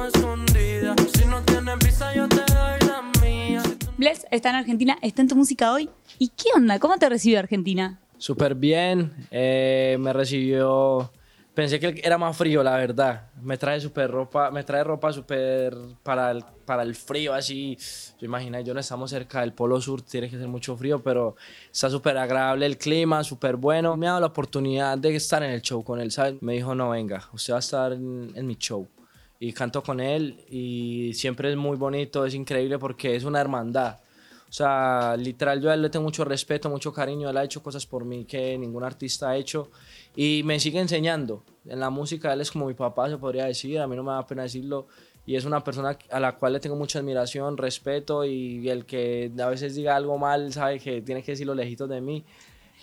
como escondida. Si no tienes visa, yo te doy la mía. Bless está en Argentina, está en tu música hoy. ¿Y qué onda? ¿Cómo te recibió Argentina? Súper bien, eh, me recibió, pensé que era más frío, la verdad. Me trae súper ropa, me trae ropa súper para el, para el frío, así. Yo imagino, yo no estamos cerca del Polo Sur, tiene que ser mucho frío, pero está súper agradable el clima, súper bueno. Me ha dado la oportunidad de estar en el show con él, ¿sabes? Me dijo, no, venga, usted va a estar en, en mi show. Y canto con él y siempre es muy bonito, es increíble porque es una hermandad. O sea, literal, yo a él le tengo mucho respeto, mucho cariño. Él ha hecho cosas por mí que ningún artista ha hecho. Y me sigue enseñando. En la música, él es como mi papá, se podría decir. A mí no me da pena decirlo. Y es una persona a la cual le tengo mucha admiración, respeto. Y el que a veces diga algo mal, sabe que tiene que decirlo lejitos de mí.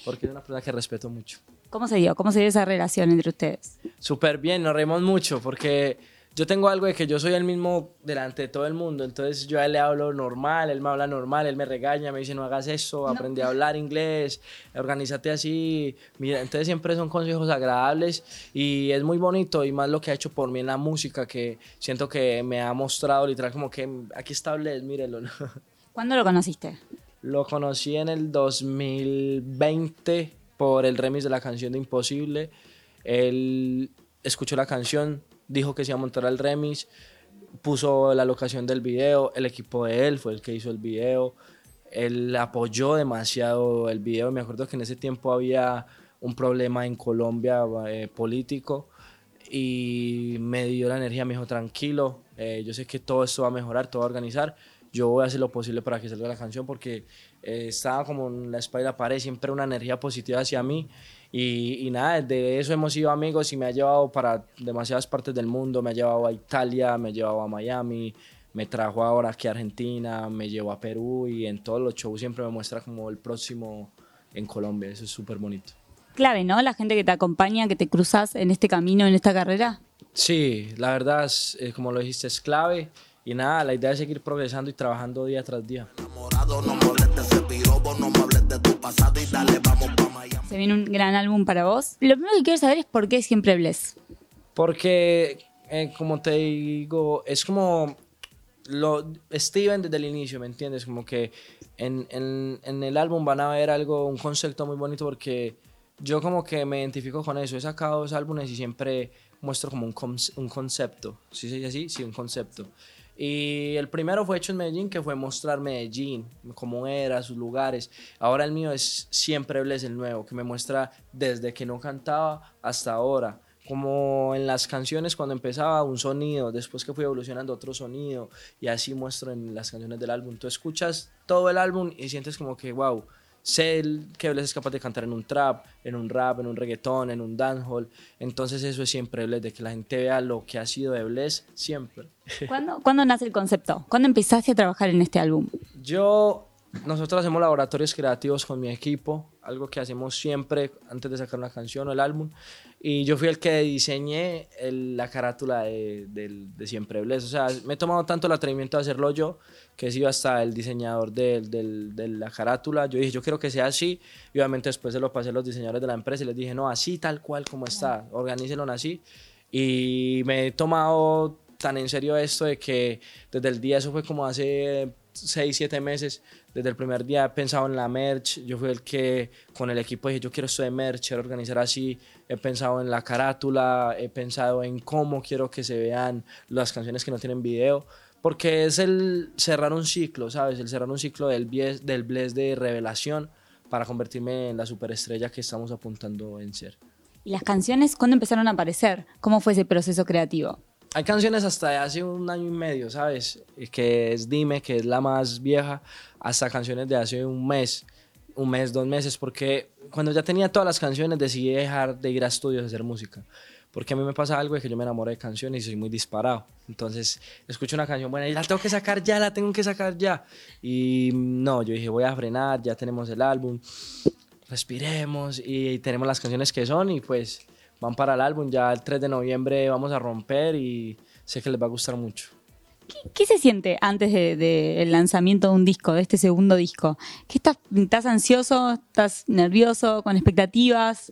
Porque es una persona que respeto mucho. ¿Cómo se dio? ¿Cómo se dio esa relación entre ustedes? Súper bien, nos reímos mucho porque yo tengo algo de que yo soy el mismo delante de todo el mundo, entonces yo a él le hablo normal, él me habla normal, él me regaña, me dice no hagas eso, aprende a hablar inglés, organízate así, mira, entonces siempre son consejos agradables y es muy bonito y más lo que ha hecho por mí en la música que siento que me ha mostrado literal como que aquí está Bless, mírelo. ¿Cuándo lo conociste? Lo conocí en el 2020 por el remix de la canción de Imposible. Él escuchó la canción, dijo que se iba a montar el remix, puso la locación del video, el equipo de él fue el que hizo el video, él apoyó demasiado el video, me acuerdo que en ese tiempo había un problema en Colombia eh, político y me dio la energía, me dijo tranquilo, eh, yo sé que todo esto va a mejorar, todo va a organizar, yo voy a hacer lo posible para que salga la canción porque eh, estaba como en la espalda pared, siempre una energía positiva hacia mí. Y, y, nada, de eso hemos sido amigos y me ha llevado para demasiadas partes del mundo, me ha llevado a Italia, me ha llevado a Miami, me trajo ahora aquí a Argentina, me llevó a Perú y en todos los shows siempre me muestra como el próximo en Colombia, eso es súper bonito. Clave, ¿no? La gente que te acompaña, que te cruzas en este camino, en esta carrera. Sí, la verdad, es, eh, como lo dijiste, es clave. Y nada, la idea es seguir progresando y trabajando día tras día. Enamorado, no molestes ese pirobo, no me hables de tu pasado y dale, vamos pa' Miami. Se viene un gran álbum para vos. Lo primero que quiero saber es por qué siempre Bless. Porque, eh, como te digo, es como lo Steven desde el inicio, ¿me entiendes? Como que en, en, en el álbum van a ver algo, un concepto muy bonito porque yo como que me identifico con eso. He sacado dos álbumes y siempre muestro como un, un concepto. ¿Sí se dice así? Sí, un concepto. Y el primero fue hecho en Medellín, que fue mostrar Medellín, cómo era, sus lugares. Ahora el mío es siempre Bless el nuevo, que me muestra desde que no cantaba hasta ahora. Como en las canciones cuando empezaba un sonido, después que fui evolucionando otro sonido, y así muestro en las canciones del álbum. Tú escuchas todo el álbum y sientes como que, wow, sé el- que Bless es capaz de cantar en un trap, en un rap, en un reggaetón, en un dancehall. Entonces eso es siempre Bless, de que la gente vea lo que ha sido de Bless siempre. ¿Cuándo, ¿Cuándo nace el concepto? ¿Cuándo empezaste a trabajar en este álbum? Yo, nosotros hacemos laboratorios creativos con mi equipo, algo que hacemos siempre antes de sacar una canción o el álbum. Y yo fui el que diseñé el- la carátula de, del- de Siempre Bless. O sea, me he tomado tanto el atrevimiento de hacerlo yo, que he sido hasta el diseñador del- de la carátula. Yo dije, yo quiero que sea así. Y obviamente después se lo pasé a los diseñadores de la empresa y les dije, no, así tal cual como está, organícenlo así. Y me he tomado tan en serio esto de que desde el día, eso fue como hace 6, 7 meses, desde el primer día he pensado en la merch, yo fui el que con el equipo dije, yo quiero esto de merch, quiero organizar así, he pensado en la carátula, he pensado en cómo quiero que se vean las canciones que no tienen video, porque es el cerrar un ciclo, ¿sabes? El cerrar un ciclo del, bies- del bless de revelación para convertirme en la superestrella que estamos apuntando en ser. ¿Y las canciones cuándo empezaron a aparecer? ¿Cómo fue ese proceso creativo? Hay canciones hasta de hace un año y medio, ¿sabes? Que es Dime, que es la más vieja, hasta canciones de hace un mes, un mes, dos meses, porque cuando ya tenía todas las canciones decidí dejar de ir a estudios a hacer música. Porque a mí me pasa algo de que yo me enamoro de canciones y soy muy disparado. Entonces, escucho una canción buena y la tengo que sacar ya, la tengo que sacar ya. Y no, yo dije, voy a frenar, ya tenemos el álbum, respiremos y tenemos las canciones que son y pues van para el álbum. Ya el 3 de noviembre vamos a romper y sé que les va a gustar mucho. ¿Qué, qué se siente antes del de, del lanzamiento de un disco, de este segundo disco? ¿Qué estás, ¿Estás ansioso? ¿Estás nervioso? ¿Con expectativas?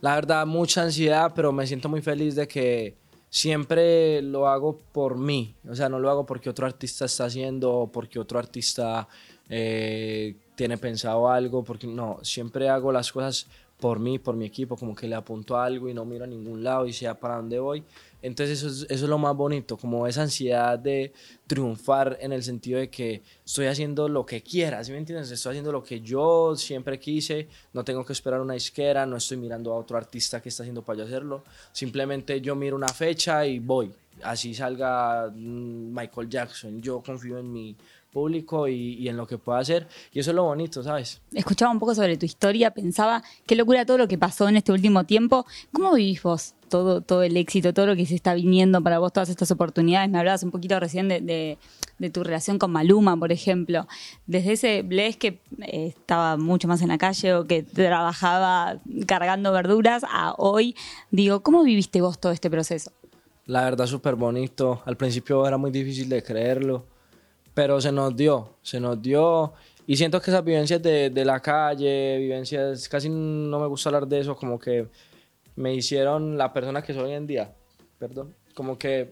La verdad, mucha ansiedad, pero me siento muy feliz de que siempre lo hago por mí. O sea, no lo hago porque otro artista está haciendo o porque otro artista eh, tiene pensado algo. Porque no, siempre hago las cosas por mí, por mi equipo, como que le apunto a algo y no miro a ningún lado y sé para dónde voy. Entonces eso es, eso es lo más bonito, como esa ansiedad de triunfar en el sentido de que estoy haciendo lo que quiera, ¿sí me entiendes? Estoy haciendo lo que yo siempre quise, no tengo que esperar una disquera, no estoy mirando a otro artista que está haciendo para yo hacerlo, simplemente yo miro una fecha y voy, así salga mm, Michael Jackson, yo confío en mi público y, y en lo que pueda hacer y eso es lo bonito, ¿sabes? Escuchaba un poco sobre tu historia, pensaba, qué locura todo lo que pasó en este último tiempo. ¿Cómo vivís vos todo, todo el éxito, todo lo que se está viniendo para vos, todas estas oportunidades? Me hablabas un poquito recién de, de- de tu relación con Maluma, por ejemplo. Desde ese Bless que eh, estaba mucho más en la calle o que trabajaba cargando verduras a hoy, digo, ¿cómo viviste vos todo este proceso? La verdad, súper bonito. Al principio era muy difícil de creerlo, pero se nos dio, se nos dio. Y siento que esas vivencias de, de la calle, vivencias, casi no me gusta hablar de eso, como que me hicieron la persona que soy hoy en día. Perdón. Como que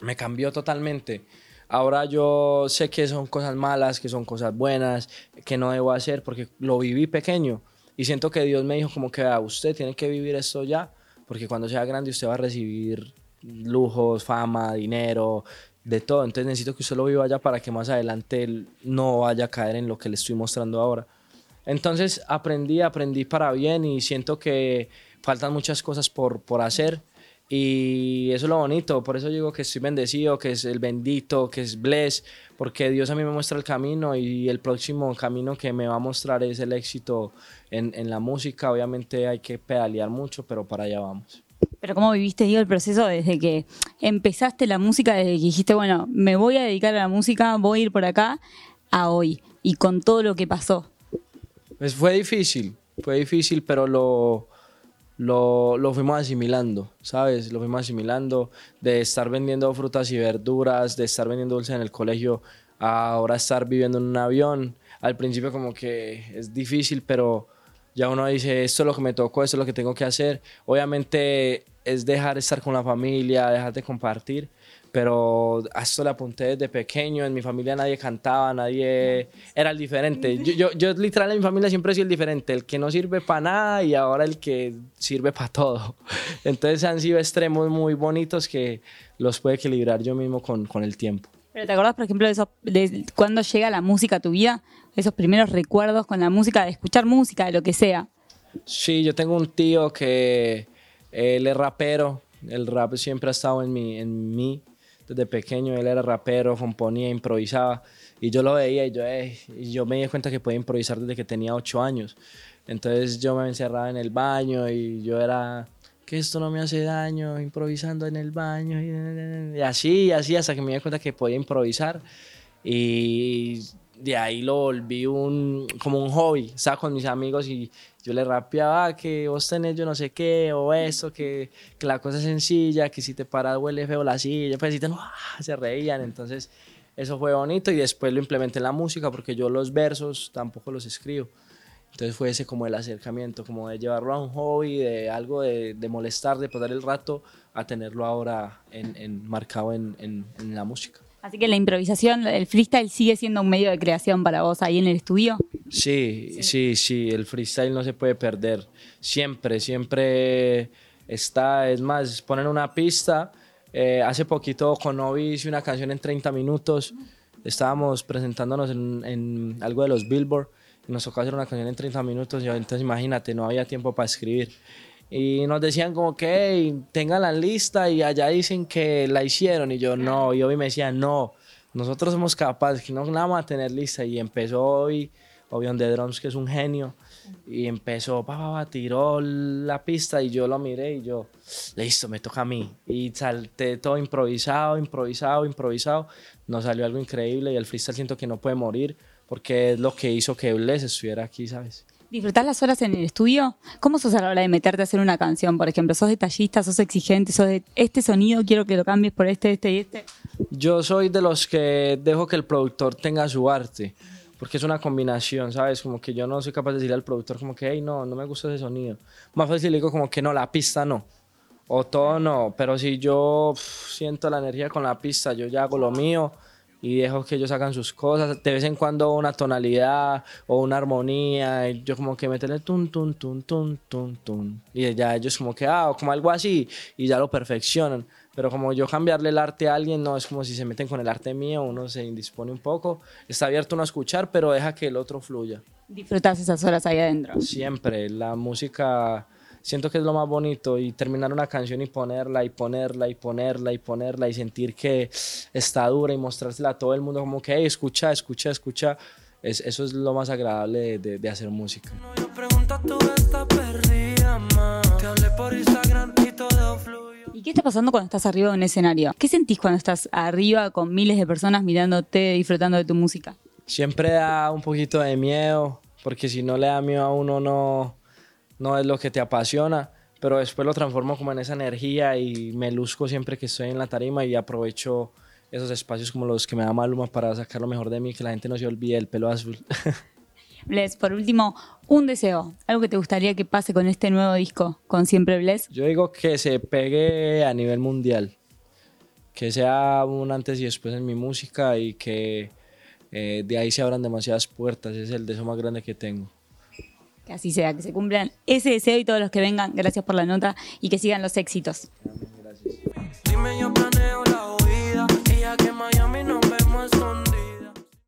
me cambió totalmente. Ahora yo sé que son cosas malas, que son cosas buenas, que no debo hacer porque lo viví pequeño. Y siento que Dios me dijo como que "Vea, usted tiene que vivir esto ya, porque cuando sea grande usted va a recibir lujos, fama, dinero, de todo. Entonces necesito que usted lo viva ya para que más adelante él no vaya a caer en lo que le estoy mostrando ahora. Entonces aprendí, aprendí para bien y siento que faltan muchas cosas por, por hacer. Y eso es lo bonito, por eso digo que estoy bendecido, que es el bendito, que es bless, porque Dios a mí me muestra el camino y el próximo camino que me va a mostrar es el éxito en, en la música. Obviamente hay que pedalear mucho, pero para allá vamos. Pero ¿cómo viviste, digo, el proceso desde que empezaste la música, desde que dijiste, bueno, me voy a dedicar a la música, voy a ir por acá, a hoy, y con todo lo que pasó? Pues fue difícil, fue difícil, pero lo, lo, lo fuimos asimilando, ¿sabes? Lo fuimos asimilando de estar vendiendo frutas y verduras, de estar vendiendo dulces en el colegio, a ahora estar viviendo en un avión. Al principio como que es difícil, pero ya uno dice, esto es lo que me tocó, esto es lo que tengo que hacer. Obviamente es dejar de estar con la familia, dejar de compartir, pero a esto le apunté desde pequeño. En mi familia nadie cantaba, nadie era el diferente. Yo, yo, yo literal en mi familia siempre he sido el diferente, el que no sirve para nada y ahora el que sirve para todo. Entonces han sido extremos muy bonitos que los puedo equilibrar yo mismo con, con el tiempo. Pero ¿te acordás, por ejemplo, de cuando llega la música a tu vida? Esos primeros recuerdos con la música, de escuchar música, de lo que sea. Sí, yo tengo un tío que él es rapero. El rap siempre ha estado en mí, en mí. Desde pequeño él era rapero, componía, improvisaba. Y yo lo veía y yo, "Ey", y yo me di cuenta que podía improvisar desde que tenía ocho años. Entonces yo me encerraba en el baño y yo era, que esto no me hace daño, improvisando en el baño. Y así, y así, hasta que me di cuenta que podía improvisar. Y de ahí lo volví un, como un hobby. Estaba con mis amigos y yo le rapeaba "Ah, que vos tenés yo no sé qué, o eso, que, que la cosa es sencilla, que si te paras huele feo la silla, pues si te ah, se reían. Entonces, eso fue bonito y después lo implementé en la música porque yo los versos tampoco los escribo. Entonces fue ese como el acercamiento, como de llevarlo a un hobby, de algo de, de molestar, de pasar el rato, a tenerlo ahora en, en- marcado en, en- en la música. Así que la improvisación, el freestyle sigue siendo un medio de creación para vos ahí en el estudio. Sí, sí, sí, el freestyle no se puede perder. Siempre, siempre está. Es más, ponen una pista. eh, hace poquito con Obi hice una canción en 30 minutos. Estábamos presentándonos en, en algo de los Billboard y nos tocó hacer una canción en 30 minutos. Y entonces imagínate, no había tiempo para escribir. Y nos decían como que "Hey, tengan la lista y allá dicen que la hicieron. Y yo no, y Obi me decía no, nosotros somos capaces, que no la vamos a tener lista. Y empezó hoy, Obi on the Drums, que es un genio. Y empezó, pa, pa, pa, tiró la pista y yo lo miré y yo, listo, me toca a mí. Y salté todo improvisado, improvisado, improvisado. Nos salió algo increíble y el freestyle siento que no puede morir porque es lo que hizo que Bless estuviera aquí, ¿sabes? ¿Disfrutás las horas en el estudio? ¿Cómo sos a la hora de meterte a hacer una canción? Por ejemplo, ¿sos detallista, sos exigente, sos de este sonido, quiero que lo cambies por este, este y este? Yo soy de los que dejo que el productor tenga su arte, porque es una combinación, ¿sabes? Como que yo no soy capaz de decirle al productor como que, hey, no, no me gusta ese sonido. Más fácil le digo como que no, la pista no. O todo no, pero si yo pf, siento la energía con la pista, yo ya hago lo mío y dejo que ellos hagan sus cosas. De vez en cuando una tonalidad o una armonía, y yo como que meterle tun, tun, tun, tun, tun, tun. Y ya ellos como que, ah, o como algo así, y ya lo perfeccionan. Pero como yo cambiarle el arte a alguien, no es como si se meten con el arte mío, uno se indispone un poco. Está abierto uno a escuchar, pero deja que el otro fluya. Disfrutas esas horas ahí adentro. Siempre, la música siento que es lo más bonito y terminar una canción y ponerla y ponerla y ponerla y ponerla y sentir que está dura y mostrársela a todo el mundo como que hey, escucha, escucha, escucha. Es, eso es lo más agradable de, de- de hacer música. ¿Y qué está pasando cuando estás arriba de un escenario? ¿Qué sentís cuando estás arriba con miles de personas mirándote, disfrutando de tu música? Siempre da un poquito de miedo, porque si no le da miedo a uno no, no es lo que te apasiona, pero después lo transformo como en esa energía y me luzco siempre que estoy en la tarima y aprovecho esos espacios como los que me da Maluma para sacar lo mejor de mí, que la gente no se olvide del pelo azul. Bless, por último, un deseo, algo que te gustaría que pase con este nuevo disco, con Siempre Bless. Yo digo que se pegue a nivel mundial, que sea un antes y después en mi música y que eh, de ahí se abran demasiadas puertas, es el deseo más grande que tengo. Así sea, que se cumplan ese deseo y todos los que vengan, gracias por la nota y que sigan los éxitos.